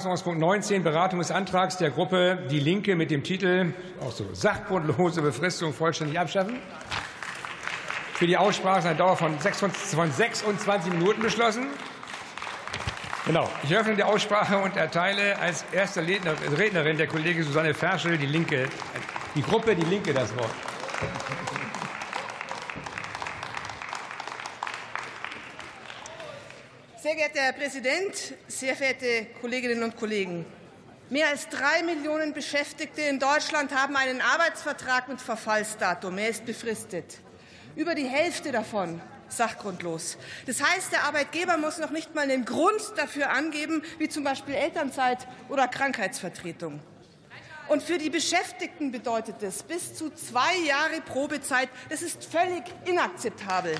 Tagesordnungspunkt 19, Beratung des Antrags der Gruppe Die Linke mit dem Titel auch so, Sachgrundlose Befristung vollständig abschaffen. Für die Aussprache ist eine Dauer von 26 Minuten beschlossen. Genau. Ich öffne die Aussprache und erteile als erste Rednerin der Kollegin Susanne Ferschel die Linke, die Gruppe Die Linke das Wort. Sehr geehrter Herr Präsident, sehr verehrte Kolleginnen und Kollegen! Mehr als drei Millionen Beschäftigte in Deutschland haben einen Arbeitsvertrag mit Verfallsdatum. Er ist befristet. Über die Hälfte davon sachgrundlos. Das heißt, der Arbeitgeber muss noch nicht mal einen Grund dafür angeben, wie zum Beispiel Elternzeit oder Krankheitsvertretung. Und für die Beschäftigten bedeutet das bis zu zwei Jahre Probezeit. Das ist völlig inakzeptabel.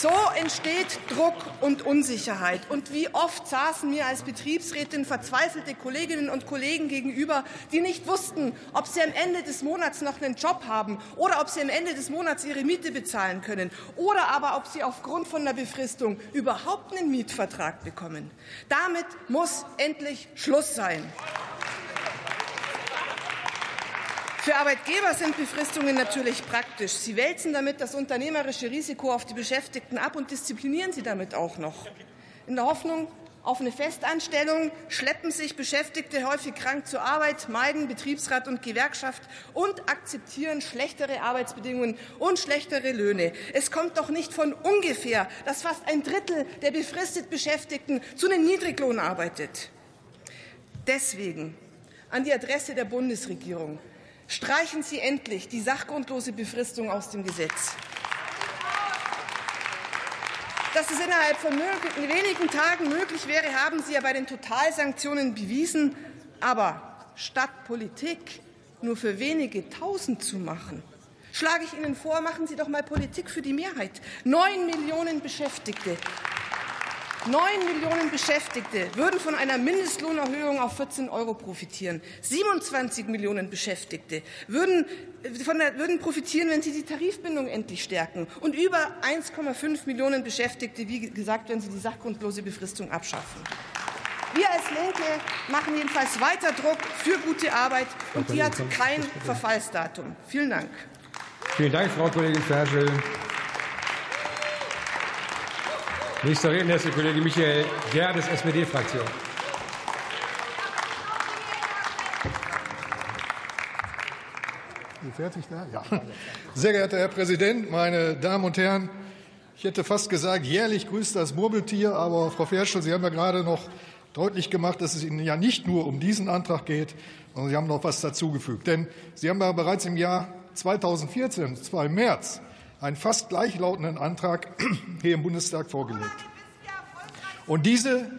So entsteht Druck und Unsicherheit. Und wie oft saßen mir als Betriebsrätin verzweifelte Kolleginnen und Kollegen gegenüber, die nicht wussten, ob sie am Ende des Monats noch einen Job haben oder ob sie am Ende des Monats ihre Miete bezahlen können oder aber ob sie aufgrund von der Befristung überhaupt einen Mietvertrag bekommen. Damit muss endlich Schluss sein. Für Arbeitgeber sind Befristungen natürlich praktisch. Sie wälzen damit das unternehmerische Risiko auf die Beschäftigten ab und disziplinieren sie damit auch noch. In der Hoffnung auf eine Festanstellung schleppen sich Beschäftigte häufig krank zur Arbeit, meiden Betriebsrat und Gewerkschaft und akzeptieren schlechtere Arbeitsbedingungen und schlechtere Löhne. Es kommt doch nicht von ungefähr, dass fast ein Drittel der befristet Beschäftigten zu einem Niedriglohn arbeitet. Deswegen an die Adresse der Bundesregierung. Streichen Sie endlich die sachgrundlose Befristung aus dem Gesetz. Dass es innerhalb von wenigen Tagen möglich wäre, haben Sie ja bei den Totalsanktionen bewiesen. Aber statt Politik nur für wenige Tausend zu machen, schlage ich Ihnen vor, machen Sie doch mal Politik für die Mehrheit. Neun Millionen Beschäftigte, Neun Millionen Beschäftigte würden von einer Mindestlohnerhöhung auf 14 Euro profitieren. 27 Millionen Beschäftigte würden, von der, würden profitieren, wenn sie die Tarifbindung endlich stärken. Und über 1,5 Millionen Beschäftigte, wie gesagt, wenn sie die sachgrundlose Befristung abschaffen. Wir als Linke machen jedenfalls weiter Druck für gute Arbeit, und die hat kein Verfallsdatum. Vielen Dank. Vielen Dank, Frau Kollegin Ferschel. Nächster Redner ist der Kollege Michael Gerdes, SPD-Fraktion. Fertig da? Ja. Sehr geehrter Herr Präsident, meine Damen und Herren! Ich hätte fast gesagt, jährlich grüßt das Murmeltier, aber Frau Ferschel, Sie haben ja gerade noch deutlich gemacht, dass es Ihnen ja nicht nur um diesen Antrag geht, sondern Sie haben noch was dazugefügt. Denn Sie haben ja bereits im Jahr 2014, zwar im März, einen fast gleichlautenden Antrag hier im Bundestag vorgelegt. Und diese,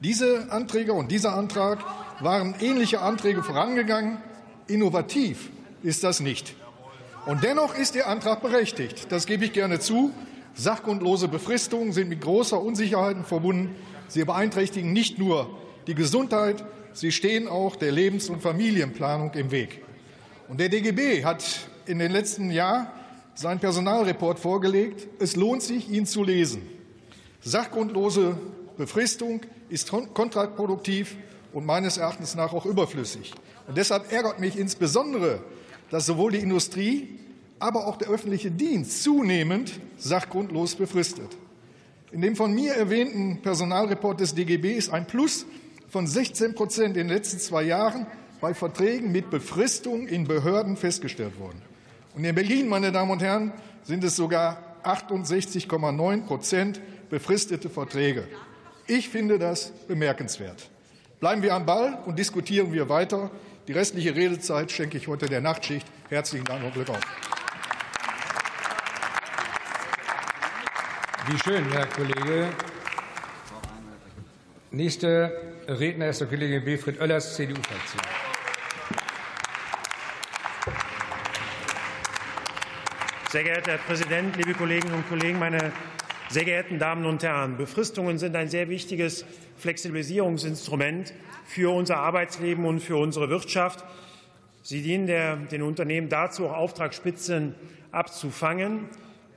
diese Anträge und dieser Antrag waren ähnliche Anträge vorangegangen. Innovativ ist das nicht. Und dennoch ist Ihr Antrag berechtigt. Das gebe ich gerne zu. Sachgrundlose Befristungen sind mit großer Unsicherheit verbunden. Sie beeinträchtigen nicht nur die Gesundheit, sie stehen auch der Lebens- und Familienplanung im Weg. Und der DGB hat in den letzten Jahren seinen Personalreport vorgelegt. Es lohnt sich, ihn zu lesen. Sachgrundlose Befristung ist kontraproduktiv und meines Erachtens nach auch überflüssig. Und deshalb ärgert mich insbesondere, dass sowohl die Industrie, aber auch der öffentliche Dienst zunehmend sachgrundlos befristet. In dem von mir erwähnten Personalreport des DGB ist ein Plus von 16 Prozent in den letzten zwei Jahren bei Verträgen mit Befristung in Behörden festgestellt worden. Und in Berlin, meine Damen und Herren, sind es sogar 68,9 Prozent befristete Verträge. Ich finde das bemerkenswert. Bleiben wir am Ball und diskutieren wir weiter. Die restliche Redezeit schenke ich heute der Nachtschicht. Herzlichen Dank und Glück auf. Wie schön, Herr Kollege. Nächster Redner ist der Kollege Wilfried Oellers, CDU-Fraktion. Sehr geehrter Herr Präsident, liebe Kolleginnen und Kollegen, meine sehr geehrten Damen und Herren! Befristungen sind ein sehr wichtiges Flexibilisierungsinstrument für unser Arbeitsleben und für unsere Wirtschaft. Sie dienen der, den Unternehmen dazu, auch Auftragsspitzen abzufangen,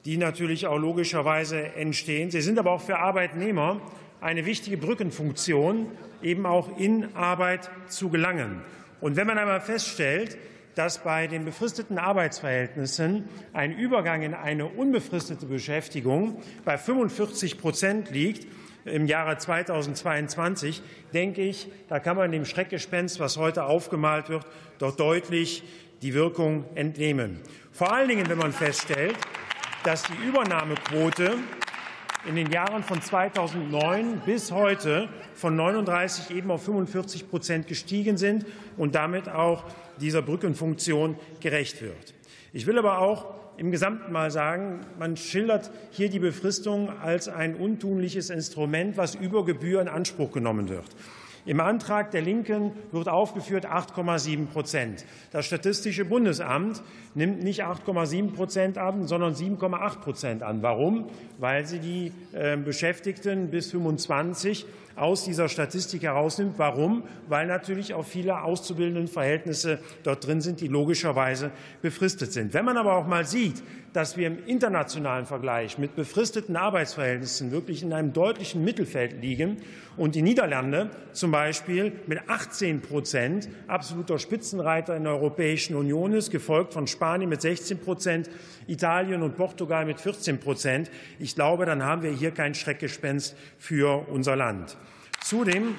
die natürlich auch logischerweise entstehen. Sie sind aber auch für Arbeitnehmer eine wichtige Brückenfunktion, eben auch in Arbeit zu gelangen. Und wenn man einmal feststellt, dass bei den befristeten Arbeitsverhältnissen ein Übergang in eine unbefristete Beschäftigung bei 45 Prozent liegt, im Jahre 2022, denke ich, da kann man dem Schreckgespenst, was heute aufgemalt wird, doch deutlich die Wirkung entnehmen. Vor allen Dingen, wenn man feststellt, dass die Übernahmequote in den Jahren von 2009 bis heute von 39 eben auf 45 Prozent gestiegen sind und damit auch dieser Brückenfunktion gerecht wird. Ich will aber auch im Gesamten mal sagen, man schildert hier die Befristung als ein untunliches Instrument, was über Gebühr in Anspruch genommen wird. Im Antrag der Linken wird aufgeführt 8,7 Prozent. Das Statistische Bundesamt nimmt nicht 8,7 Prozent an, sondern 7,8 Prozent an. Warum? Weil sie die äh, Beschäftigten bis 25 aus dieser Statistik herausnimmt. Warum? Weil natürlich auch viele auszubildenden Verhältnisse dort drin sind, die logischerweise befristet sind. Wenn man aber auch mal sieht, dass wir im internationalen Vergleich mit befristeten Arbeitsverhältnissen wirklich in einem deutlichen Mittelfeld liegen und die Niederlande zum Beispiel mit 18 Prozent absoluter Spitzenreiter in der Europäischen Union ist, gefolgt von Spanien mit 16 Prozent, Italien und Portugal mit 14 Prozent. Ich glaube, dann haben wir hier kein Schreckgespenst für unser Land. Zudem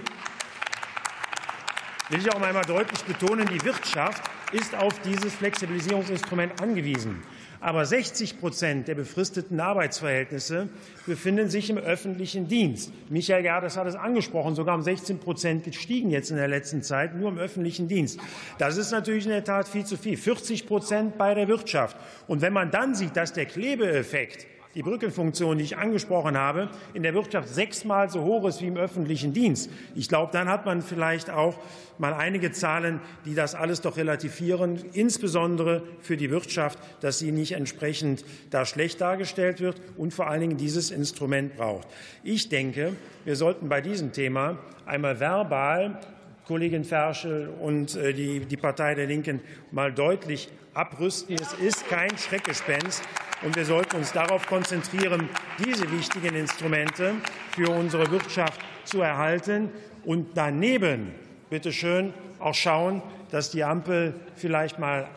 will ich auch einmal deutlich betonen, die Wirtschaft ist auf dieses Flexibilisierungsinstrument angewiesen. Aber 60 Prozent der befristeten Arbeitsverhältnisse befinden sich im öffentlichen Dienst. Michael Gerdes hat es angesprochen, sogar um 16 Prozent gestiegen jetzt in der letzten Zeit, nur im öffentlichen Dienst. Das ist natürlich in der Tat viel zu viel. 40 Prozent bei der Wirtschaft. Und wenn man dann sieht, dass der Klebeeffekt die Brückenfunktion, die ich angesprochen habe, in der Wirtschaft sechsmal so hoch ist wie im öffentlichen Dienst. Ich glaube, dann hat man vielleicht auch mal einige Zahlen, die das alles doch relativieren, insbesondere für die Wirtschaft, dass sie nicht entsprechend da schlecht dargestellt wird und vor allen Dingen dieses Instrument braucht. Ich denke, wir sollten bei diesem Thema einmal verbal Kollegin Ferschel und äh, die, die Partei der Linken mal deutlich abrüsten. Es ist kein Schreckgespenst. Und wir sollten uns darauf konzentrieren, diese wichtigen Instrumente für unsere Wirtschaft zu erhalten und daneben, bitte schön, auch schauen, dass die Ampel vielleicht mal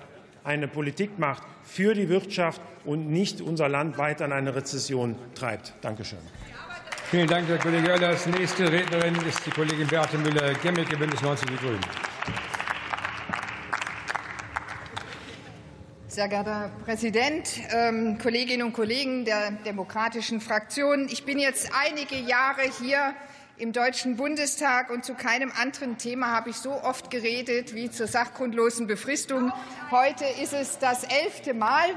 eine Politik macht für die Wirtschaft und nicht unser Land weiter in eine Rezession treibt. Danke schön. Vielen Dank, Herr Kollege Oellers. Nächste Rednerin ist die Kollegin Beate Müller-Gemmicke, Bündnis 90 Die Grünen. Sehr geehrter Herr Präsident, ähm, Kolleginnen und Kollegen der demokratischen Fraktionen! Ich bin jetzt einige Jahre hier im Deutschen Bundestag und zu keinem anderen Thema habe ich so oft geredet wie zur sachgrundlosen Befristung. Heute ist es das elfte Mal.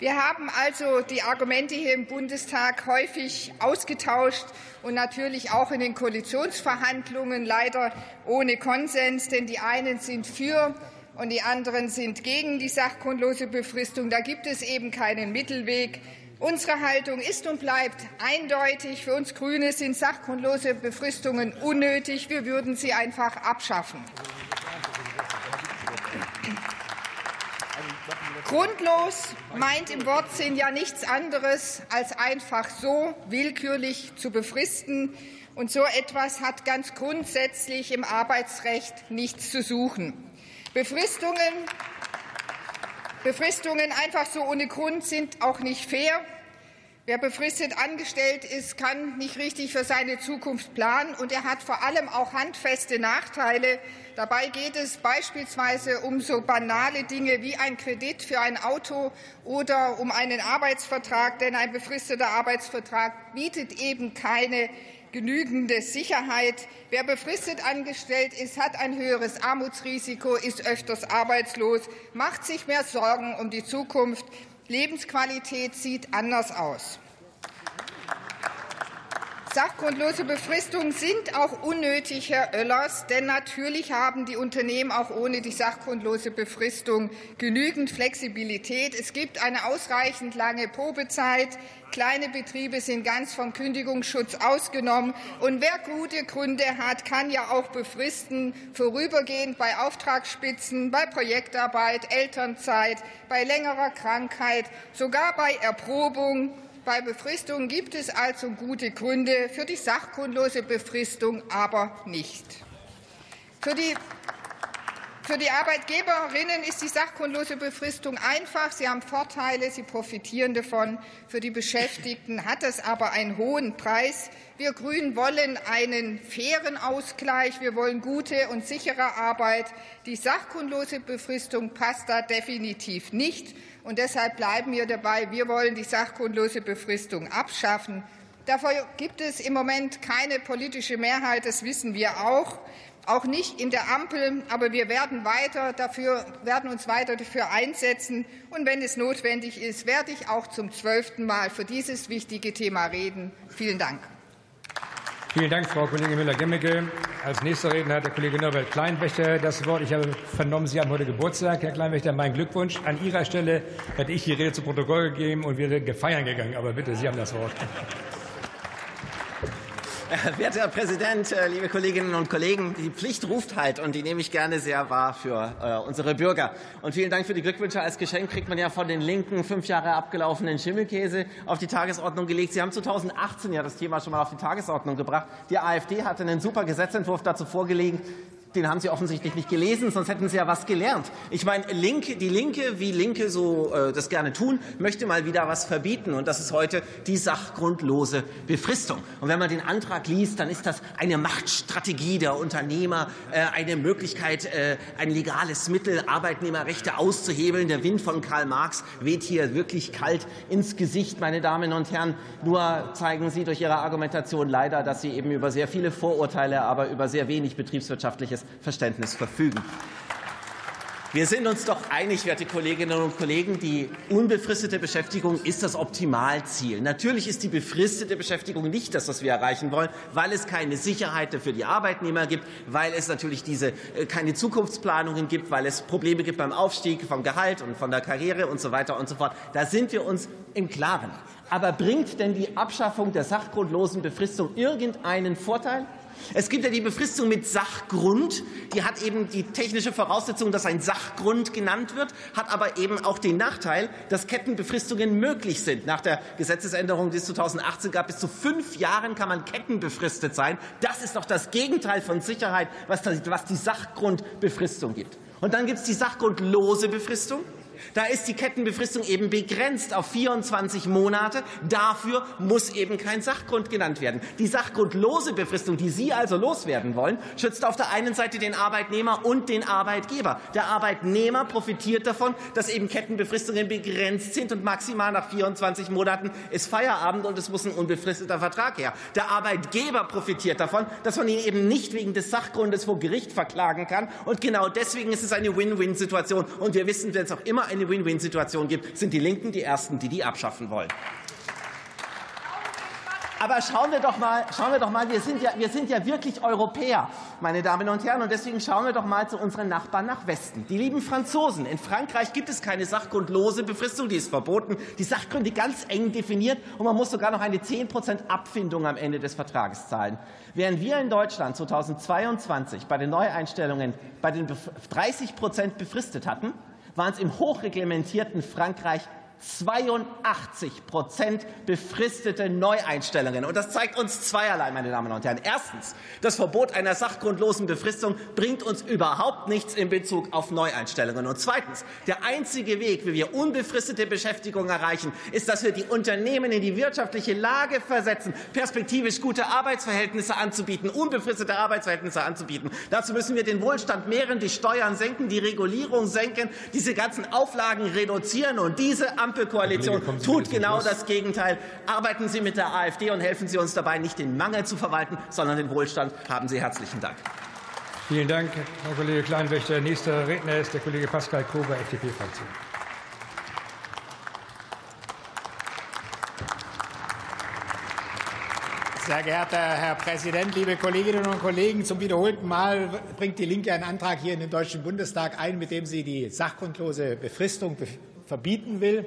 Wir haben also die Argumente hier im Bundestag häufig ausgetauscht und natürlich auch in den Koalitionsverhandlungen leider ohne Konsens, denn die einen sind für und die anderen sind gegen die sachgrundlose Befristung. Da gibt es eben keinen Mittelweg. Unsere Haltung ist und bleibt eindeutig. Für uns Grüne sind sachgrundlose Befristungen unnötig. Wir würden sie einfach abschaffen. Grundlos meint im Wortsinn ja nichts anderes, als einfach so willkürlich zu befristen. Und so etwas hat ganz grundsätzlich im Arbeitsrecht nichts zu suchen. Befristungen, Befristungen einfach so ohne Grund sind auch nicht fair. Wer befristet angestellt ist, kann nicht richtig für seine Zukunft planen, und er hat vor allem auch handfeste Nachteile. Dabei geht es beispielsweise um so banale Dinge wie ein Kredit für ein Auto oder um einen Arbeitsvertrag, denn ein befristeter Arbeitsvertrag bietet eben keine genügende Sicherheit. Wer befristet angestellt ist, hat ein höheres Armutsrisiko, ist öfters arbeitslos, macht sich mehr Sorgen um die Zukunft. Lebensqualität sieht anders aus. Sachgrundlose Befristungen sind auch unnötig, Herr Oellers, denn natürlich haben die Unternehmen auch ohne die sachgrundlose Befristung genügend Flexibilität. Es gibt eine ausreichend lange Probezeit. Kleine Betriebe sind ganz vom Kündigungsschutz ausgenommen. Und wer gute Gründe hat, kann ja auch befristen, vorübergehend bei Auftragsspitzen, bei Projektarbeit, Elternzeit, bei längerer Krankheit, sogar bei Erprobung Bei Befristungen gibt es also gute Gründe, für die sachgrundlose Befristung aber nicht. Für die für die Arbeitgeberinnen ist die sachgrundlose Befristung einfach. Sie haben Vorteile, sie profitieren davon. Für die Beschäftigten hat es aber einen hohen Preis. Wir Grünen wollen einen fairen Ausgleich. Wir wollen gute und sichere Arbeit. Die sachgrundlose Befristung passt da definitiv nicht. Und deshalb bleiben wir dabei. Wir wollen die sachgrundlose Befristung abschaffen. Dafür gibt es im Moment keine politische Mehrheit. Das wissen wir auch auch nicht in der Ampel. Aber wir werden, weiter dafür, werden uns weiter dafür einsetzen. Und wenn es notwendig ist, werde ich auch zum zwölften Mal für dieses wichtige Thema reden. Vielen Dank. Vielen Dank, Frau Kollegin Müller-Gemmicke. Als nächster Redner hat der Kollege Norbert Kleinwächter das Wort. Ich habe vernommen, Sie haben heute Geburtstag. Herr Kleinwächter, mein Glückwunsch. An Ihrer Stelle hätte ich die Rede zu Protokoll gegeben und wäre gefeiern gegangen. Aber bitte, Sie haben das Wort. Werter Herr Präsident, äh, liebe Kolleginnen und Kollegen, die Pflicht ruft halt und die nehme ich gerne sehr wahr für äh, unsere Bürger. Und vielen Dank für die Glückwünsche. Als Geschenk kriegt man ja von den Linken fünf Jahre abgelaufenen Schimmelkäse auf die Tagesordnung gelegt. Sie haben 2018 ja das Thema schon mal auf die Tagesordnung gebracht. Die AfD hatte einen super Gesetzentwurf dazu vorgelegt den haben Sie offensichtlich nicht gelesen, sonst hätten Sie ja was gelernt. Ich meine, Linke, die Linke, wie Linke so äh, das gerne tun, möchte mal wieder was verbieten. Und das ist heute die sachgrundlose Befristung. Und wenn man den Antrag liest, dann ist das eine Machtstrategie der Unternehmer, äh, eine Möglichkeit, äh, ein legales Mittel, Arbeitnehmerrechte auszuhebeln. Der Wind von Karl Marx weht hier wirklich kalt ins Gesicht, meine Damen und Herren. Nur zeigen Sie durch Ihre Argumentation leider, dass Sie eben über sehr viele Vorurteile, aber über sehr wenig betriebswirtschaftliches Verständnis verfügen. Wir sind uns doch einig, werte Kolleginnen und Kollegen, die unbefristete Beschäftigung ist das Optimalziel. Natürlich ist die befristete Beschäftigung nicht das, was wir erreichen wollen, weil es keine Sicherheit für die Arbeitnehmer gibt, weil es natürlich diese, äh, keine Zukunftsplanungen gibt, weil es Probleme gibt beim Aufstieg vom Gehalt und von der Karriere und so weiter und so fort. Da sind wir uns im Klaren. Aber bringt denn die Abschaffung der sachgrundlosen Befristung irgendeinen Vorteil? Es gibt ja die Befristung mit Sachgrund. Die hat eben die technische Voraussetzung, dass ein Sachgrund genannt wird, hat aber eben auch den Nachteil, dass Kettenbefristungen möglich sind. Nach der Gesetzesänderung, die es 2018 gab, bis zu fünf Jahren kann man kettenbefristet sein. Das ist doch das Gegenteil von Sicherheit, was die Sachgrundbefristung gibt. Und dann gibt es die sachgrundlose Befristung. Da ist die Kettenbefristung eben begrenzt auf 24 Monate. Dafür muss eben kein Sachgrund genannt werden. Die sachgrundlose Befristung, die Sie also loswerden wollen, schützt auf der einen Seite den Arbeitnehmer und den Arbeitgeber. Der Arbeitnehmer profitiert davon, dass eben Kettenbefristungen begrenzt sind und maximal nach 24 Monaten ist Feierabend und es muss ein unbefristeter Vertrag her. Der Arbeitgeber profitiert davon, dass man ihn eben nicht wegen des Sachgrundes vor Gericht verklagen kann. Und genau deswegen ist es eine Win-Win-Situation. Und wir wissen, wenn es auch immer eine Win-Win-Situation gibt, sind die Linken die Ersten, die die abschaffen wollen. Aber schauen wir doch mal, schauen wir doch mal, wir sind ja, wir sind ja wirklich Europäer, meine Damen und Herren, und deswegen schauen wir doch mal zu unseren Nachbarn nach Westen. Die lieben Franzosen. In Frankreich gibt es keine sachgrundlose Befristung, die ist verboten. Die Sachgründe ganz eng definiert und man muss sogar noch eine 10% Abfindung am Ende des Vertrages zahlen. Während wir in Deutschland 2022 bei den Neueinstellungen bei den 30 befristet hatten, waren es im hochreglementierten Frankreich 82 Prozent befristete Neueinstellungen. Und das zeigt uns zweierlei, meine Damen und Herren. Erstens, das Verbot einer sachgrundlosen Befristung bringt uns überhaupt nichts in Bezug auf Neueinstellungen. Und zweitens, der einzige Weg, wie wir unbefristete Beschäftigung erreichen, ist, dass wir die Unternehmen in die wirtschaftliche Lage versetzen, perspektivisch gute Arbeitsverhältnisse anzubieten, unbefristete Arbeitsverhältnisse anzubieten. Dazu müssen wir den Wohlstand mehren, die Steuern senken, die Regulierung senken, diese ganzen Auflagen reduzieren und diese Ampelkoalition tut genau das Gegenteil. Arbeiten Sie mit der AfD und helfen Sie uns dabei, nicht den Mangel zu verwalten, sondern den Wohlstand. Haben Sie herzlichen Dank. Vielen Dank, Herr Kollege Kleinwächter. Nächster Redner ist der Kollege Pascal Kober, FDP-Fraktion. Sehr geehrter Herr Präsident, liebe Kolleginnen und Kollegen! Zum wiederholten Mal bringt die Linke einen Antrag hier in den Deutschen Bundestag ein, mit dem sie die sachgrundlose Befristung verbieten will.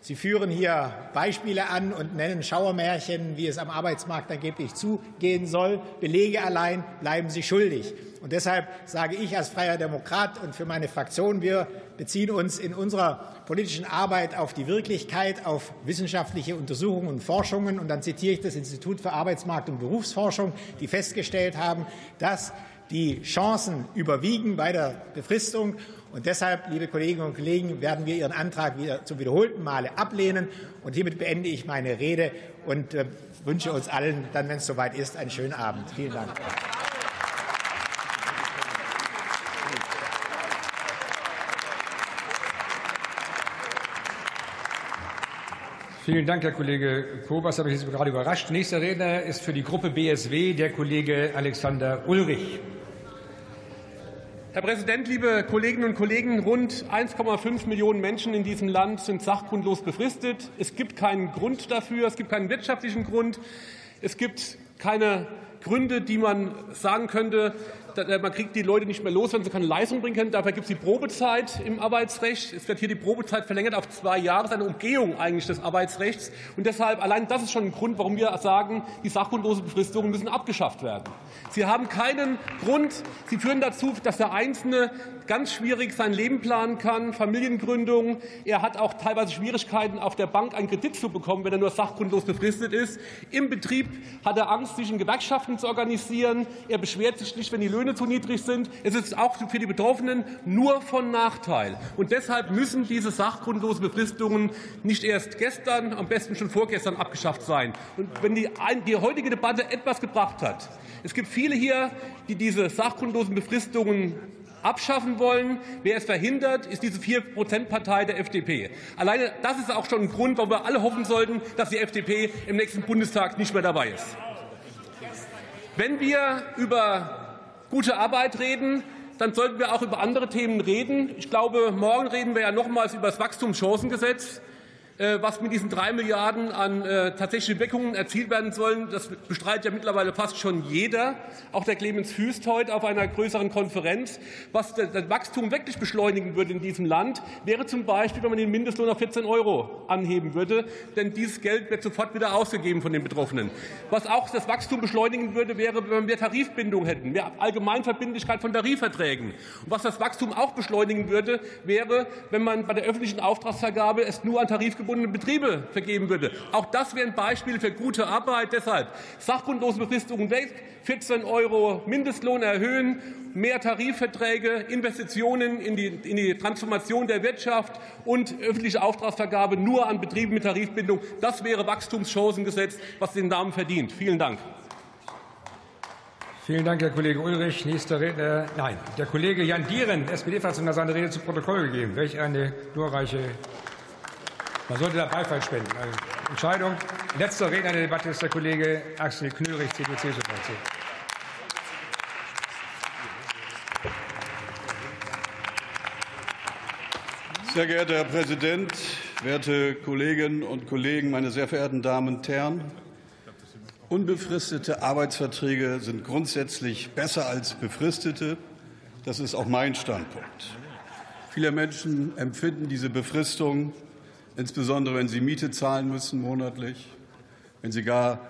Sie führen hier Beispiele an und nennen Schauermärchen, wie es am Arbeitsmarkt angeblich zugehen soll. Belege allein bleiben Sie schuldig. Und deshalb sage ich als freier Demokrat und für meine Fraktion, wir beziehen uns in unserer politischen Arbeit auf die Wirklichkeit, auf wissenschaftliche Untersuchungen und Forschungen. Und dann zitiere ich das Institut für Arbeitsmarkt und Berufsforschung, die festgestellt haben, dass die Chancen überwiegen bei der Befristung und deshalb, liebe Kolleginnen und Kollegen, werden wir Ihren Antrag wieder zum wiederholten Male ablehnen. Und hiermit beende ich meine Rede und äh, wünsche uns allen dann, wenn es soweit ist, einen schönen Abend. Vielen Dank. Vielen Dank, Herr Kollege Kobas. Habe ich jetzt gerade überrascht. Nächster Redner ist für die Gruppe BSW der Kollege Alexander Ulrich. Herr Präsident, liebe Kolleginnen und Kollegen! Rund 1,5 Millionen Menschen in diesem Land sind sachgrundlos befristet. Es gibt keinen Grund dafür. Es gibt keinen wirtschaftlichen Grund. Es gibt keine Gründe, die man sagen könnte, man kriegt die Leute nicht mehr los, wenn sie keine Leistung bringen können. Dafür gibt es die Probezeit im Arbeitsrecht. Es wird hier die Probezeit verlängert auf zwei Jahre. Das ist eine Umgehung eigentlich des Arbeitsrechts. Und deshalb, allein das ist schon ein Grund, warum wir sagen, die sachgrundlose Befristungen müssen abgeschafft werden. Sie haben keinen Grund. Sie führen dazu, dass der Einzelne ganz schwierig sein Leben planen kann, Familiengründung. Er hat auch teilweise Schwierigkeiten, auf der Bank einen Kredit zu bekommen, wenn er nur sachgrundlos befristet ist. Im Betrieb hat er Angst, sich in Gewerkschaften zu organisieren. Er beschwert sich nicht, wenn die Löhne zu niedrig sind. Es ist auch für die Betroffenen nur von Nachteil. Und deshalb müssen diese sachgrundlosen Befristungen nicht erst gestern, am besten schon vorgestern abgeschafft sein. Und wenn die, die heutige Debatte etwas gebracht hat, es gibt viele hier, die diese sachgrundlosen Befristungen abschaffen wollen. Wer es verhindert, ist diese Vier-Prozent-Partei der FDP. Alleine das ist auch schon ein Grund, warum wir alle hoffen sollten, dass die FDP im nächsten Bundestag nicht mehr dabei ist. Wenn wir über gute Arbeit reden, dann sollten wir auch über andere Themen reden. Ich glaube, morgen reden wir ja nochmals über das Wachstumschancengesetz. Äh, was mit diesen drei Milliarden an äh, tatsächlichen Weckungen erzielt werden sollen, das bestreitet ja mittlerweile fast schon jeder. Auch der Clemens Füst heute auf einer größeren Konferenz. Was das Wachstum wirklich beschleunigen würde in diesem Land, wäre zum Beispiel, wenn man den Mindestlohn auf 14 Euro anheben würde. Denn dieses Geld wird sofort wieder ausgegeben von den Betroffenen. Was auch das Wachstum beschleunigen würde, wäre, wenn wir mehr Tarifbindung hätten, mehr Allgemeinverbindlichkeit von Tarifverträgen. Und was das Wachstum auch beschleunigen würde, wäre, wenn man bei der öffentlichen Auftragsvergabe es nur an Tarif tarifgebundene Betriebe vergeben würde. Auch das wäre ein Beispiel für gute Arbeit. Deshalb sachgrundlose Befristungen weg, 14 Euro Mindestlohn erhöhen, mehr Tarifverträge, Investitionen in die, in die Transformation der Wirtschaft und öffentliche Auftragsvergabe nur an Betrieben mit Tarifbindung. Das wäre Wachstumschancengesetz, was den Namen verdient. Vielen Dank. Vielen Dank, Herr Kollege Ulrich. Nächster Redner, nein, der Kollege Jan Dieren, SPD-Fraktion, hat seine Rede zu Protokoll gegeben. Welch eine glorreiche man sollte da Beifall spenden. Also Entscheidung. Letzter Redner der Debatte ist der Kollege Axel Knörig, CDU-CSU-Fraktion. Sehr geehrter Herr Präsident, werte Kolleginnen und Kollegen, meine sehr verehrten Damen und Herren! Unbefristete Arbeitsverträge sind grundsätzlich besser als befristete. Das ist auch mein Standpunkt. Viele Menschen empfinden diese Befristung insbesondere wenn sie Miete zahlen müssen monatlich, wenn sie gar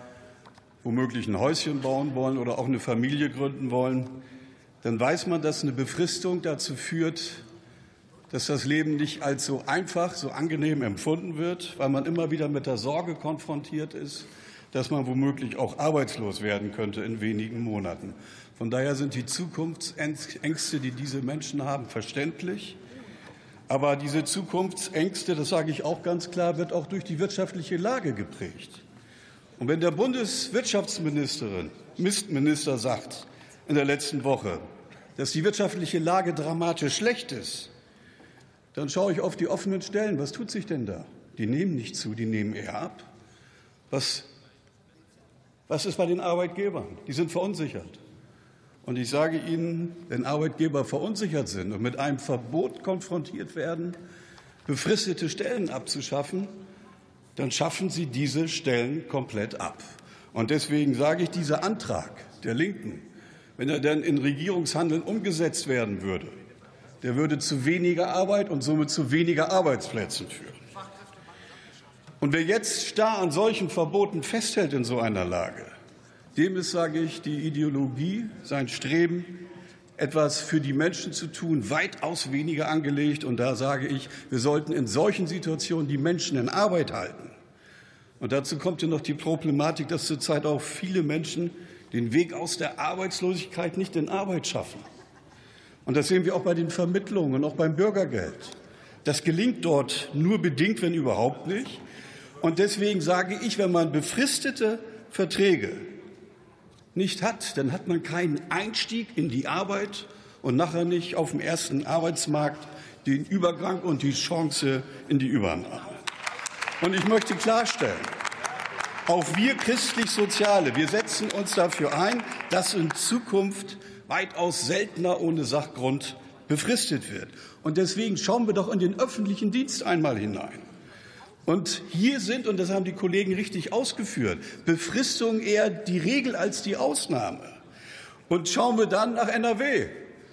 womöglich ein Häuschen bauen wollen oder auch eine Familie gründen wollen, dann weiß man, dass eine Befristung dazu führt, dass das Leben nicht als so einfach, so angenehm empfunden wird, weil man immer wieder mit der Sorge konfrontiert ist, dass man womöglich auch arbeitslos werden könnte in wenigen Monaten. Von daher sind die Zukunftsängste, die diese Menschen haben, verständlich. Aber diese Zukunftsängste, das sage ich auch ganz klar, wird auch durch die wirtschaftliche Lage geprägt. Und wenn der Bundeswirtschaftsministerin, Mistminister sagt in der letzten Woche, dass die wirtschaftliche Lage dramatisch schlecht ist, dann schaue ich auf die offenen Stellen. Was tut sich denn da? Die nehmen nicht zu, die nehmen eher ab. Was, was ist bei den Arbeitgebern? Die sind verunsichert. Und ich sage Ihnen, wenn Arbeitgeber verunsichert sind und mit einem Verbot konfrontiert werden, befristete Stellen abzuschaffen, dann schaffen sie diese Stellen komplett ab. Und deswegen sage ich, dieser Antrag der Linken, wenn er dann in Regierungshandeln umgesetzt werden würde, der würde zu weniger Arbeit und somit zu weniger Arbeitsplätzen führen. Und wer jetzt starr an solchen Verboten festhält in so einer Lage, dem ist, sage ich, die Ideologie, sein Streben, etwas für die Menschen zu tun, weitaus weniger angelegt. Und da sage ich, wir sollten in solchen Situationen die Menschen in Arbeit halten. Und dazu kommt ja noch die Problematik, dass zurzeit auch viele Menschen den Weg aus der Arbeitslosigkeit nicht in Arbeit schaffen. Und das sehen wir auch bei den Vermittlungen und auch beim Bürgergeld. Das gelingt dort nur bedingt, wenn überhaupt nicht. Und deswegen sage ich, wenn man befristete Verträge nicht hat, dann hat man keinen Einstieg in die Arbeit und nachher nicht auf dem ersten Arbeitsmarkt den Übergang und die Chance in die Übernahme. Und ich möchte klarstellen, auch wir christlich-soziale, wir setzen uns dafür ein, dass in Zukunft weitaus seltener ohne Sachgrund befristet wird. Und deswegen schauen wir doch in den öffentlichen Dienst einmal hinein. Und hier sind, und das haben die Kollegen richtig ausgeführt, Befristungen eher die Regel als die Ausnahme. Und schauen wir dann nach NRW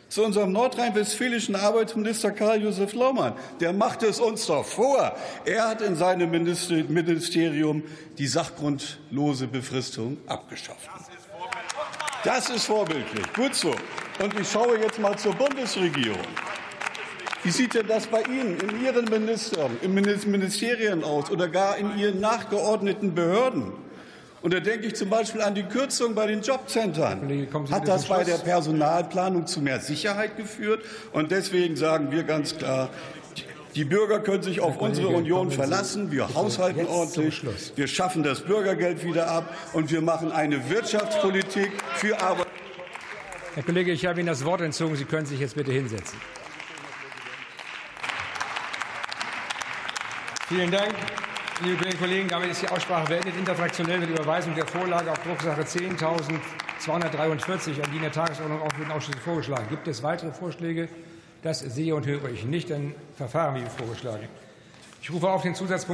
zu unserem nordrhein-westfälischen Arbeitsminister Karl-Josef Laumann. Der macht es uns doch vor. Er hat in seinem Ministerium die sachgrundlose Befristung abgeschafft. Das ist vorbildlich. Gut so. Und ich schaue jetzt mal zur Bundesregierung. Wie sieht denn das bei Ihnen, in Ihren Ministern, in Ministerien aus oder gar in Ihren nachgeordneten Behörden? Und da denke ich zum Beispiel an die Kürzung bei den Jobcentern. Hat das bei der Personalplanung zu mehr Sicherheit geführt? Und deswegen sagen wir ganz klar, die Bürger können sich auf unsere Union verlassen. Wir haushalten ordentlich. Wir schaffen das Bürgergeld wieder ab. Und wir machen eine Wirtschaftspolitik für Arbeit. Herr Kollege, ich habe Ihnen das Wort entzogen. Sie können sich jetzt bitte hinsetzen. Vielen Dank. Liebe Kolleginnen und Kollegen, damit ist die Aussprache beendet. Interfraktionell mit Überweisung der Vorlage auf Drucksache 10.243 an die in der Tagesordnung den Ausschuss vorgeschlagen. Gibt es weitere Vorschläge? Das sehe und höre ich nicht. Dann verfahren wir wie vorgeschlagen. Ich rufe auf den Zusatzpunkt